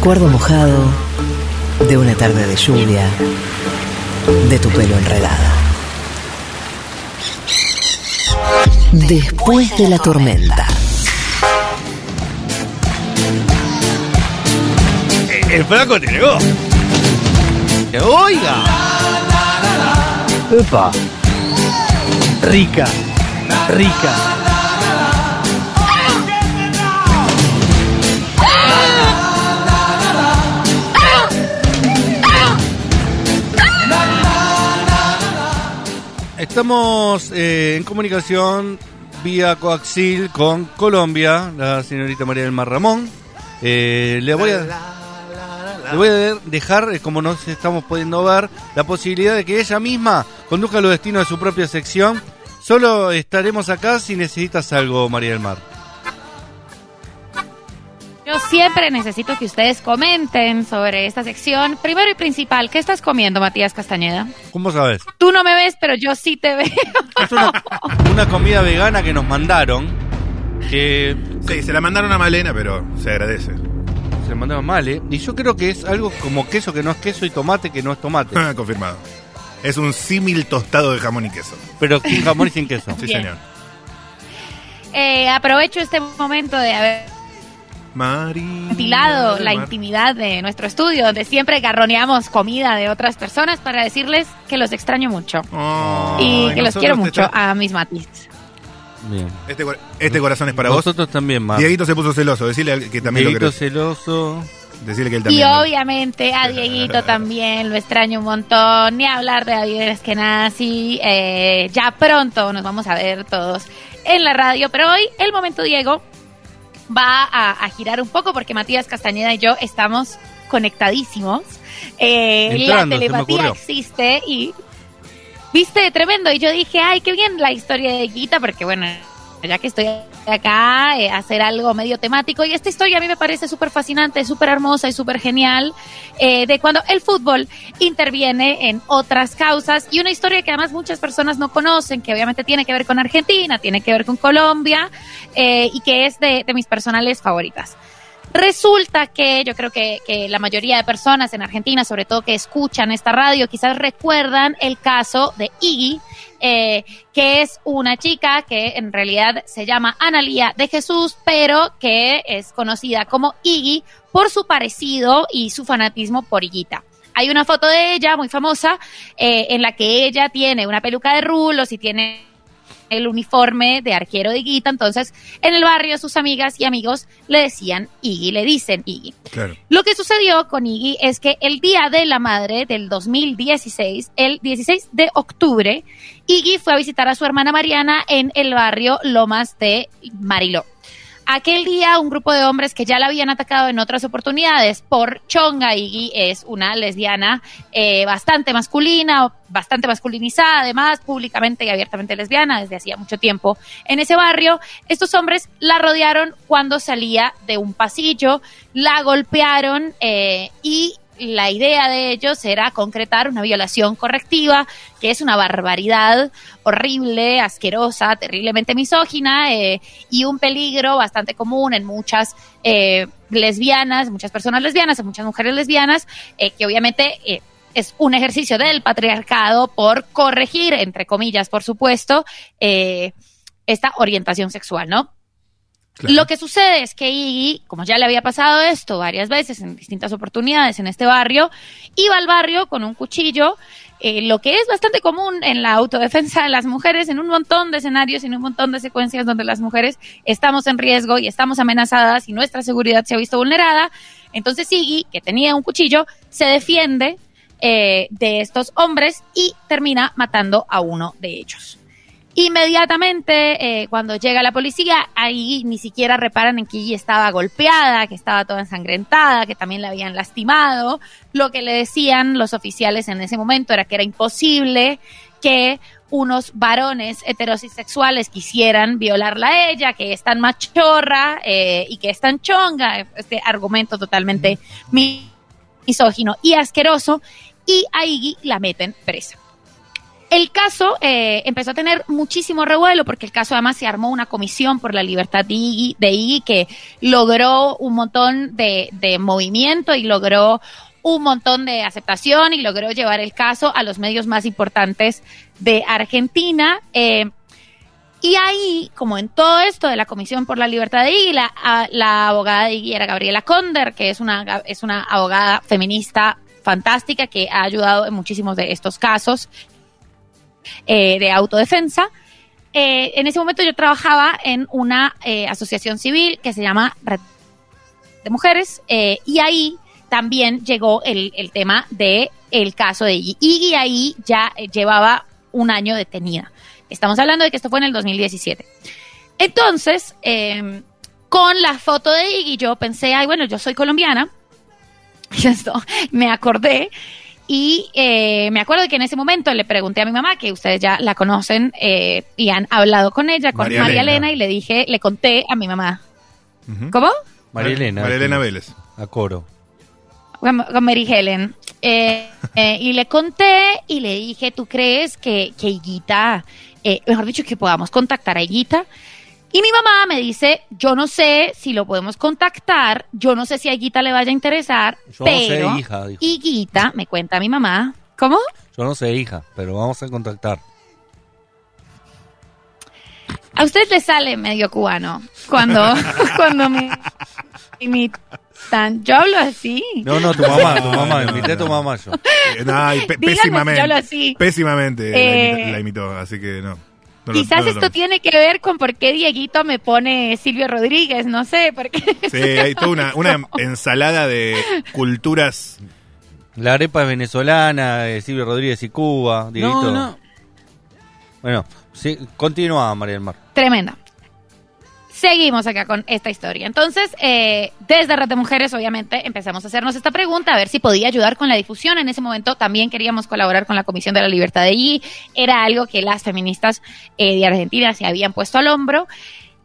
recuerdo mojado de una tarde de lluvia, de tu pelo enredado. Después de la tormenta. El flaco te negó. Oiga. Epa. Rica. Rica. Estamos eh, en comunicación vía coaxil con Colombia, la señorita María del Mar Ramón. Eh, le voy a le voy a dejar, eh, como nos estamos pudiendo ver, la posibilidad de que ella misma conduzca los destinos de su propia sección. Solo estaremos acá si necesitas algo, María del Mar. Yo siempre necesito que ustedes comenten sobre esta sección. Primero y principal, ¿qué estás comiendo, Matías Castañeda? ¿Cómo sabes? Tú no me ves, pero yo sí te veo. Es una, una comida vegana que nos mandaron. Que Sí, se la mandaron a Malena, pero se agradece. se la mandaron mal, ¿eh? Y yo creo que es algo como queso que no es queso y tomate que no es tomate. Confirmado. Es un símil tostado de jamón y queso. Pero sin jamón y sin queso. Sí, Bien. señor. Eh, aprovecho este momento de haber ventilado la Mar. intimidad de nuestro estudio, donde siempre garroneamos comida de otras personas, para decirles que los extraño mucho. Oh, y que los quiero mucho a mis Matis. Bien. Este, este corazón es para vos. Nosotros también, Mar. Dieguito se puso celoso. Decirle que también Dieguito lo querés. celoso. Decirle que él Y también. lo- obviamente a Dieguito también lo extraño un montón. Ni hablar de David Eskenazi. Eh, ya pronto nos vamos a ver todos en la radio. Pero hoy el momento Diego va a, a girar un poco porque Matías Castañeda y yo estamos conectadísimos. Eh, Entrando, la telepatía existe y viste tremendo. Y yo dije, ay, qué bien la historia de Guita, porque bueno, ya que estoy acá, eh, hacer algo medio temático. Y esta historia a mí me parece súper fascinante, súper hermosa y súper genial, eh, de cuando el fútbol interviene en otras causas. Y una historia que además muchas personas no conocen, que obviamente tiene que ver con Argentina, tiene que ver con Colombia, eh, y que es de, de mis personales favoritas. Resulta que yo creo que, la mayoría de personas en Argentina, sobre todo que escuchan esta radio, quizás recuerdan el caso de Iggy, eh, que es una chica que en realidad se llama Analía de Jesús, pero que es conocida como Iggy por su parecido y su fanatismo por Higuita. Hay una foto de ella muy famosa eh, en la que ella tiene una peluca de rulos y tiene el uniforme de arquero de Higuita, entonces en el barrio sus amigas y amigos le decían Iggy, le dicen Iggy. Claro. Lo que sucedió con Iggy es que el Día de la Madre del 2016, el 16 de octubre, Iggy fue a visitar a su hermana Mariana en el barrio Lomas de Mariló. Aquel día un grupo de hombres que ya la habían atacado en otras oportunidades por chonga, Iggy es una lesbiana eh, bastante masculina, bastante masculinizada, además públicamente y abiertamente lesbiana desde hacía mucho tiempo en ese barrio. Estos hombres la rodearon cuando salía de un pasillo, la golpearon eh, y la idea de ellos era concretar una violación correctiva, que es una barbaridad horrible, asquerosa, terriblemente misógina eh, y un peligro bastante común en muchas eh, lesbianas, muchas personas lesbianas, en muchas mujeres lesbianas, eh, que obviamente eh, es un ejercicio del patriarcado por corregir, entre comillas, por supuesto, esta orientación sexual, ¿no? Lo que sucede es que Iggy, como ya le había pasado esto varias veces en distintas oportunidades en este barrio, iba al barrio con un cuchillo, eh, lo que es bastante común en la autodefensa de las mujeres, en un montón de escenarios en un montón de secuencias donde las mujeres estamos en riesgo y estamos amenazadas y nuestra seguridad se ha visto vulnerada. Entonces Iggy, que tenía un cuchillo, se defiende eh, de estos hombres y termina matando a uno de ellos. Inmediatamente, eh, cuando llega la policía, ahí ni siquiera reparan en que ella estaba golpeada, que estaba toda ensangrentada, que también la habían lastimado. Lo que le decían los oficiales en ese momento era que era imposible que unos varones heterosexuales quisieran violarla a ella, que es tan machorra eh, y que es tan chonga. Este argumento totalmente mi- misógino y asqueroso. Y a Iggy la meten presa. El caso eh, empezó a tener muchísimo revuelo porque el caso además se armó una comisión por la libertad de Iggy, de que logró un montón de, movimiento y logró un montón de aceptación y logró llevar el caso a los medios más importantes de Argentina. Eh, y ahí, como en todo esto de la Comisión por la Libertad de Iggy, la abogada de Iggy era Gabriela Conder, que es una, es una abogada feminista fantástica que ha ayudado en muchísimos de estos casos eh, de autodefensa. Eh, en ese momento yo trabajaba en una eh, asociación civil que se llama Red de Mujeres y ahí también llegó el, el tema de el caso de Iggy. Iggy ahí ya llevaba un año detenida. Estamos hablando de que esto fue en el 2017. Entonces, eh, con la foto de Iggy yo pensé, ay, bueno, yo soy colombiana. Esto me acordé y eh, me acuerdo que en ese momento le pregunté a mi mamá, que ustedes ya la conocen eh, y han hablado con ella, con María María, Elena. Elena, y le dije, le conté a mi mamá. ¿Cómo? María Elena. María Elena. Vélez. A coro. Con, con Mary Helen. Eh, eh, y le conté y le dije, ¿tú crees que, que Higuita, eh, mejor dicho, que podamos contactar a Higuita? Y mi mamá me dice, yo no sé si lo podemos contactar, yo no sé si a Higuita le vaya a interesar, Yo no sé, hija, dijo. Higuita, me cuenta mi mamá, ¿cómo? Yo no sé, hija, pero vamos a contactar. A usted le sale medio cubano cuando, cuando me imitan. Yo hablo así. No, no, tu mamá, tu No, mamá, no, invité a tu no. mamá yo. Eh, no, y si pésimamente. yo hablo así. Pésimamente la Eh, imita- la imitó, así que no. Quizás lo esto tiene que ver con por qué Dieguito me pone Silvio Rodríguez, no sé, porque Sí, hay toda una, una ensalada de culturas. La arepa es venezolana, eh, Silvio Rodríguez y Cuba. Dieguito. No, no. Bueno, sí, continúa, María del Mar. tremenda. Seguimos acá con esta historia. Entonces, eh, desde Red de Mujeres, obviamente, empezamos a hacernos esta pregunta, a ver si podía ayudar con la difusión. En ese momento también queríamos colaborar con la Comisión de la Libertad de allí. Era algo que las feministas eh, de Argentina se habían puesto al hombro.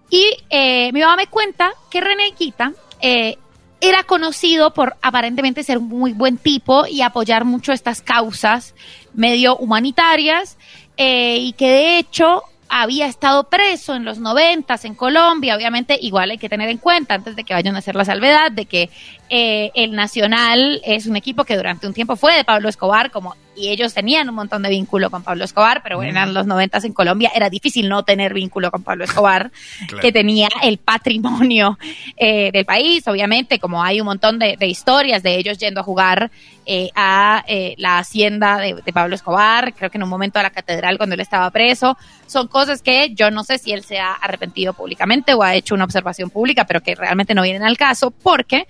Y eh, mi mamá me cuenta que René Quita eh, era conocido por aparentemente ser un muy buen tipo y apoyar mucho estas causas medio humanitarias y que de hecho había estado preso en los noventas en Colombia. Obviamente, igual hay que tener en cuenta, antes de que vayan a hacer la salvedad, de que eh, el Nacional es un equipo que durante un tiempo fue de Pablo Escobar, como y ellos tenían un montón de vínculo con Pablo Escobar, pero bueno, en los noventas en Colombia era difícil no tener vínculo con Pablo Escobar, Claro. que tenía el patrimonio eh, del país, obviamente, como hay un montón de, de historias de ellos yendo a jugar eh, a eh, la hacienda de, de Pablo Escobar, creo que en un momento a la catedral cuando él estaba preso, son cosas que yo no sé si él se ha arrepentido públicamente o ha hecho una observación pública, pero que realmente no vienen al caso, porque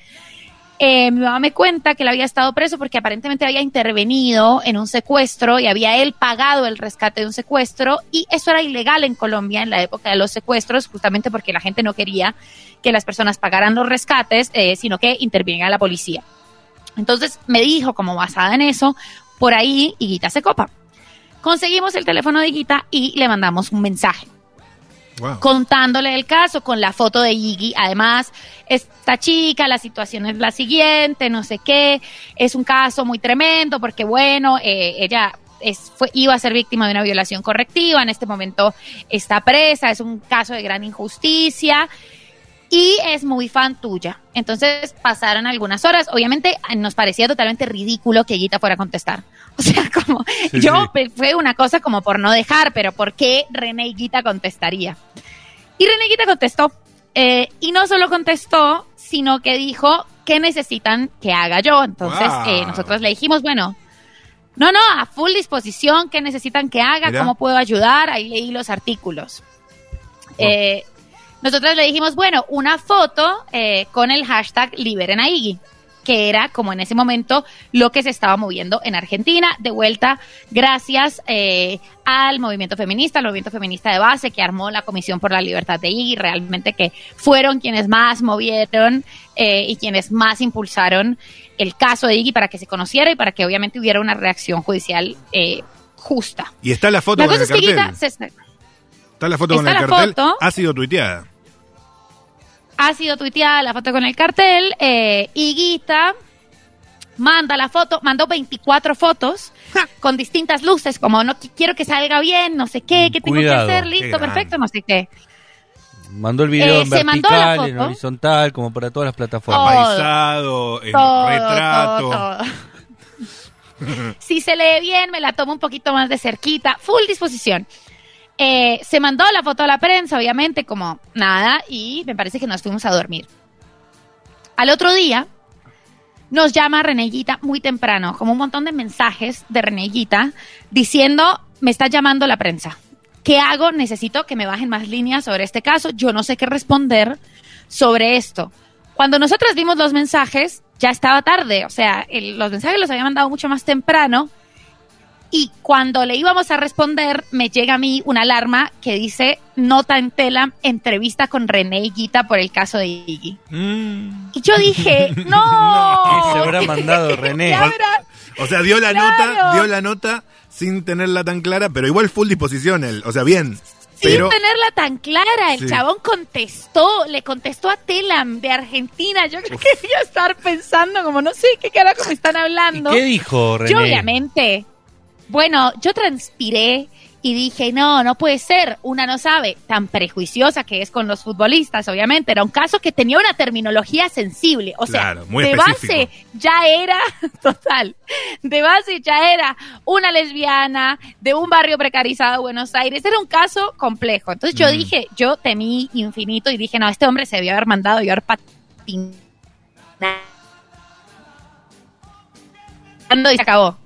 eh, mi mamá me cuenta que él había estado preso porque aparentemente había intervenido en un secuestro y había él pagado el rescate de un secuestro y eso era ilegal en Colombia en la época de los secuestros justamente porque la gente no quería que las personas pagaran los rescates eh, sino que interviniera la policía. Entonces me dijo como basada en eso, por ahí Higuita se copa. Conseguimos el teléfono de Higuita y le mandamos un mensaje Contándole el caso con la foto de Iggy. Además, esta chica, la situación es la siguiente, no sé qué, es un caso muy tremendo porque, bueno, eh, ella es, fue, iba a ser víctima de una violación correctiva, en este momento está presa, es un caso de gran injusticia y es muy fan tuya. Entonces pasaron algunas horas. Obviamente nos parecía totalmente ridículo que Guita fuera a contestar. O sea, como Sí, yo sí. fue una cosa como por no dejar, pero ¿por qué René Guita contestaría? Y René Guita contestó. Eh, y no solo contestó, sino que dijo, ¿qué necesitan que haga yo? Entonces Wow. eh, nosotros le dijimos, bueno, no, no, a full disposición, ¿qué necesitan que haga? Mira. ¿Cómo puedo ayudar? Ahí leí los artículos. Eh, nosotros le dijimos, bueno, una foto eh, con el hashtag Liberen a Iggy, que era como en ese momento lo que se estaba moviendo en Argentina, de vuelta gracias eh, al movimiento feminista, al movimiento feminista de base que armó la Comisión por la Libertad de Iggy, realmente que fueron quienes más movieron eh, y quienes más impulsaron el caso de Iggy para que se conociera y para que obviamente hubiera una reacción judicial eh, justa. Y está la foto La con cosa el es que cartel. Guita se- Está la foto con está el la cartel. foto. Ha sido tuiteada. Ha sido tuiteada la foto con el cartel eh, y Guita manda la foto, mandó 24 fotos con distintas luces, como no qui- quiero que salga bien, no sé qué, qué tengo Cuidado, que hacer, listo, perfecto, no sé qué. Mandó el video Eh, en vertical, en horizontal, como para todas las plataformas. Todo. Paisado, en Todo, retrato. todo, todo. si se lee bien, me la tomo un poquito más de cerquita, full disposición. Eh, se mandó la foto a la prensa, obviamente, como nada, y me parece que nos fuimos a dormir. Al otro día, nos llama Reneguita muy temprano, como un montón de mensajes de Reneguita diciendo, me está llamando la prensa. ¿Qué hago? Necesito que me bajen más líneas sobre este caso. Yo no sé qué responder sobre esto. Cuando nosotras vimos los mensajes, ya estaba tarde. O sea, los mensajes los había mandado mucho más temprano. Y cuando le íbamos a responder, me llega a mí una alarma que dice nota en tela, entrevista con René Higuita por el caso de Iggy. Mm. Y yo dije, no. ¿Qué se habrá mandado René? O sea, dio la Claro. nota, dio la nota sin tenerla tan clara, pero igual full disposición él. O sea, bien. Pero Sin tenerla tan clara, el Sí. chabón contestó, le contestó a Telam de Argentina. Yo creo que estar pensando como no sé qué carajo me están ¿Y hablando. qué dijo René? Yo obviamente, bueno, yo transpiré y dije, no, no puede ser, una no sabe, tan prejuiciosa que es con los futbolistas, obviamente, era un caso que tenía una terminología sensible, o sea, muy de específico. base ya era, total, de base ya era una lesbiana de un barrio precarizado de Buenos Aires, era un caso complejo, entonces yo Mm. dije, yo temí infinito y dije, no, este hombre se debió haber mandado y haber patinado y se acabó.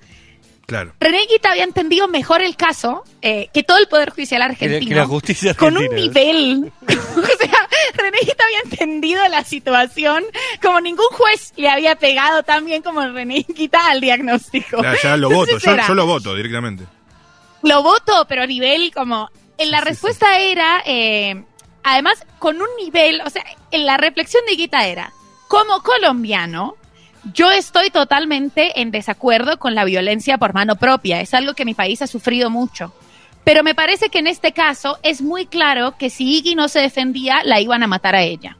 Claro. René Guita había entendido mejor el caso eh, que todo el Poder Judicial argentino. que la justicia con un nivel. o sea, René Guita había entendido la situación como ningún juez le había pegado tan bien como René Guita al diagnóstico. Ya, ya lo voto, yo, lo voto directamente. lo voto, pero a nivel como... En la Sí, sí, respuesta era, eh, además, con un nivel, o sea, en la reflexión de Guita era, como colombiano, yo estoy totalmente en desacuerdo con la violencia por mano propia. Es algo que mi país ha sufrido mucho. Pero me parece que en este caso es muy claro que si Iggy no se defendía, la iban a matar a ella.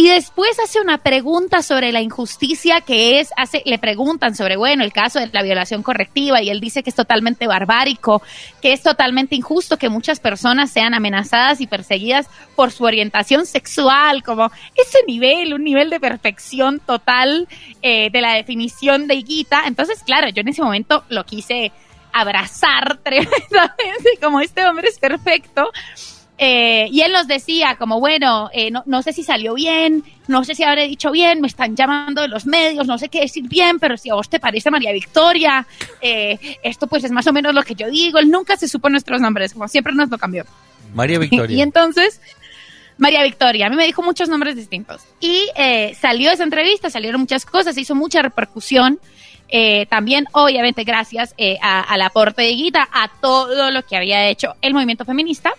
Y después hace una pregunta sobre la injusticia que es, hace, le preguntan sobre, bueno, el caso de la violación correctiva y él dice que es totalmente barbárico, que es totalmente injusto que muchas personas sean amenazadas y perseguidas por su orientación sexual, como ese nivel, un nivel de perfección total eh, de la definición de Higuita. Entonces, claro, yo en ese momento lo quise abrazar tremendamente, como este hombre es perfecto. Eh, y él nos decía como, bueno, eh, no, no sé si salió bien, no sé si habré dicho bien, me están llamando de los medios, no sé qué decir bien, pero si a vos te parece María Victoria, eh, esto pues es más o menos lo que yo digo. Él nunca se supo nuestros nombres, como siempre nos lo cambió. María Victoria. Y entonces, María Victoria, a mí me dijo muchos nombres distintos. Y eh, salió esa entrevista, salieron muchas cosas, se hizo mucha repercusión. Eh, también, obviamente, gracias eh, al aporte de Guita, a todo lo que había hecho el movimiento feminista.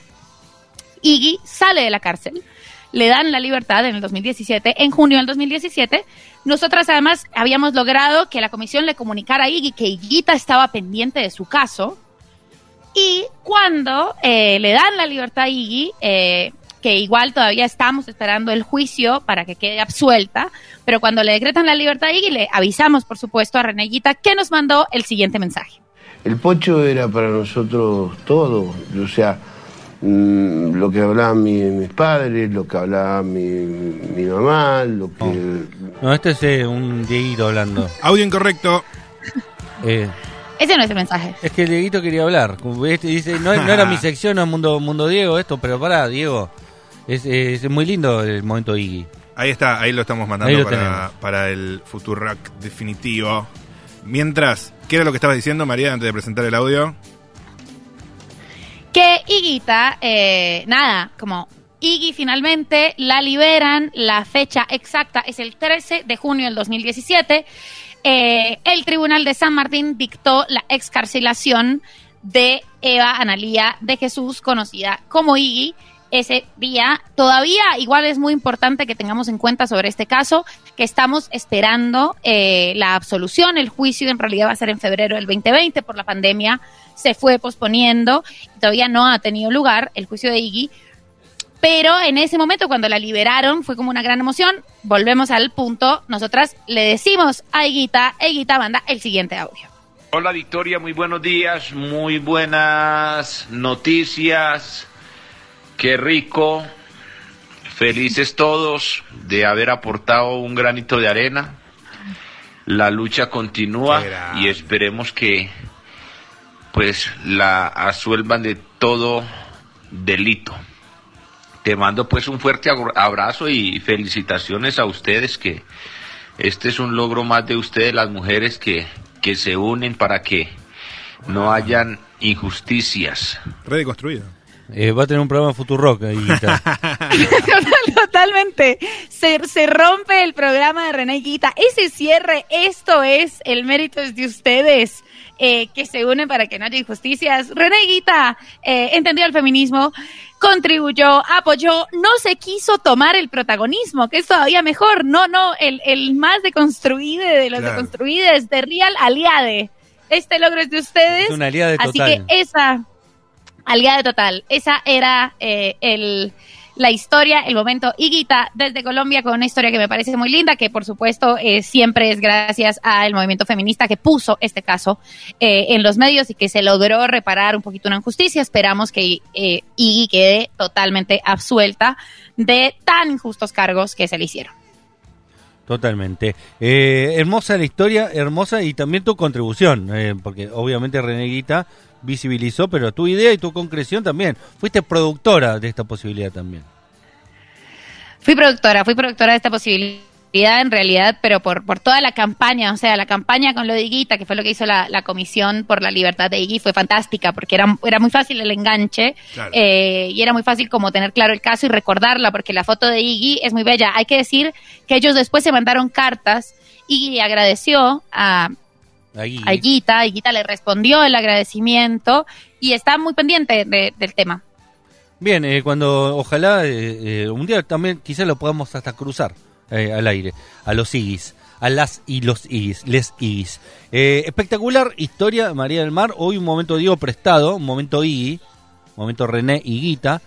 Iggy sale de la cárcel, le dan la libertad en el 2017, en junio del 2017. Nosotras además habíamos logrado que la comisión le comunicara a Iggy que Higuita estaba pendiente de su caso. Y cuando eh, le dan la libertad a Iggy, eh, que igual todavía estamos esperando el juicio para que quede absuelta, pero cuando le decretan la libertad a Iggy, le avisamos, por supuesto, a Reneguita que nos mandó el siguiente mensaje. El pocho era para nosotros todo, o sea, mm, lo que hablaban mi- mis padres, lo que hablaba mi, mi mamá, lo que... No, este es eh, un Dieguito hablando. Audio incorrecto. Eh, Ese no es el mensaje. es que el Dieguito quería hablar. Este dice, no, no era mi sección, no es Mundo, Mundo Diego esto, pero pará, Diego. Es, es muy lindo el momento Iggy. Ahí está, ahí lo estamos mandando lo para, para el Futurac definitivo. Mientras, ¿qué era lo que estabas diciendo, María, antes de presentar el audio? Eh, nada, como Iggy finalmente la liberan, la fecha exacta es el 13 de junio del 2017. Eh, el Tribunal de San Martín dictó la excarcelación de Eva Analía de Jesús, conocida como Iggy. Ese día, todavía igual es muy importante que tengamos en cuenta sobre este caso, que estamos esperando eh, la absolución, el juicio en realidad va a ser en febrero del 2020 por la pandemia, se fue posponiendo, todavía no ha tenido lugar el juicio de Iggy, Pero en ese momento, cuando la liberaron, fue como una gran emoción. Volvemos al punto. Nosotras le decimos a Higuita, Higuita manda el siguiente audio. Hola Victoria, muy buenos días, muy buenas noticias. Qué rico. Felices todos de haber aportado un granito de arena. La lucha continúa y esperemos que pues la asuelvan de todo delito. Te mando pues un fuerte abra- abrazo y felicitaciones a ustedes que este es un logro más de ustedes las mujeres que, que se unen para que no hayan injusticias. Eh, va a tener un programa Futurock ahí. Totalmente. Se, se rompe el programa de René Guita. Ese cierre, esto es, el mérito de ustedes. eh, que se unen para que no haya injusticias. René Guita eh, entendió el feminismo, contribuyó, apoyó, no se quiso tomar el protagonismo, que es todavía mejor. No, no, el, el más deconstruido de los Claro. deconstruidos, de Real Aliade. Este logro es de ustedes. Es una aliade Así total. que esa, aliada total, esa era eh, el, la historia, el momento. Higuita desde Colombia con una historia que me parece muy linda, que por supuesto eh, siempre es gracias al movimiento feminista que puso este caso eh, en los medios y que se logró reparar un poquito una injusticia. Esperamos que eh, quede totalmente absuelta de tan injustos cargos que se le hicieron. Totalmente. Eh, hermosa la historia, hermosa y también tu contribución, eh, porque obviamente Reneguita visibilizó, pero tu idea y tu concreción también. Fuiste productora de esta posibilidad también. Fui productora, fui productora de esta posibilidad en realidad, pero por, por toda la campaña, o sea, la campaña con lo de Higuita, que fue lo que hizo la, la Comisión por la Libertad de Iggy, fue fantástica, porque era, era muy fácil el enganche Claro. eh, y era muy fácil como tener claro el caso y recordarla, porque la foto de Iggy es muy bella. Hay que decir que ellos después se mandaron cartas, Iggy agradeció a, a Higuita, Higuita le respondió el agradecimiento y está muy pendiente de- del tema. Bien, eh, cuando ojalá eh, eh, un día también quizás lo podamos hasta cruzar eh, al aire, a los Igis, a las y los Igis, les Igis. Eh, espectacular historia, María del Mar. Hoy un momento Diego prestado, un momento Iggy, un momento René Higuita.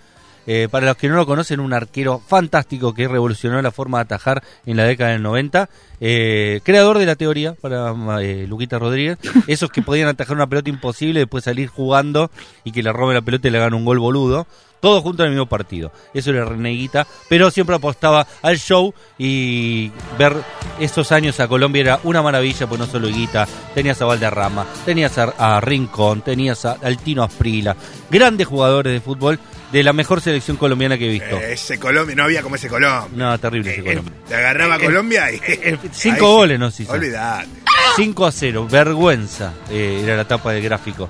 Eh, para los que no lo conocen, un arquero fantástico que revolucionó la forma de atajar en la década del 90. Eh, creador de la teoría para eh, Luquita Rodríguez. Esos que podían atajar una pelota imposible, después salir jugando y que le roben la pelota y le hagan un gol boludo. Todos juntos en el mismo partido. Eso era Reneguita. Pero siempre apostaba al show y ver esos años a Colombia era una maravilla, pues no solo Higuita. Tenías a Valderrama, tenías a, a Rincón, tenías a Altino Asprila. Grandes jugadores de fútbol de la mejor selección colombiana que he visto. Eh, ese Colombia, no había como ese Colombia. No, terrible ese Eh, Colombia. Te agarraba Colombia y. cinco goles nos hizo. Olvidate. 5 a 0, vergüenza. eh, era la tapa del gráfico.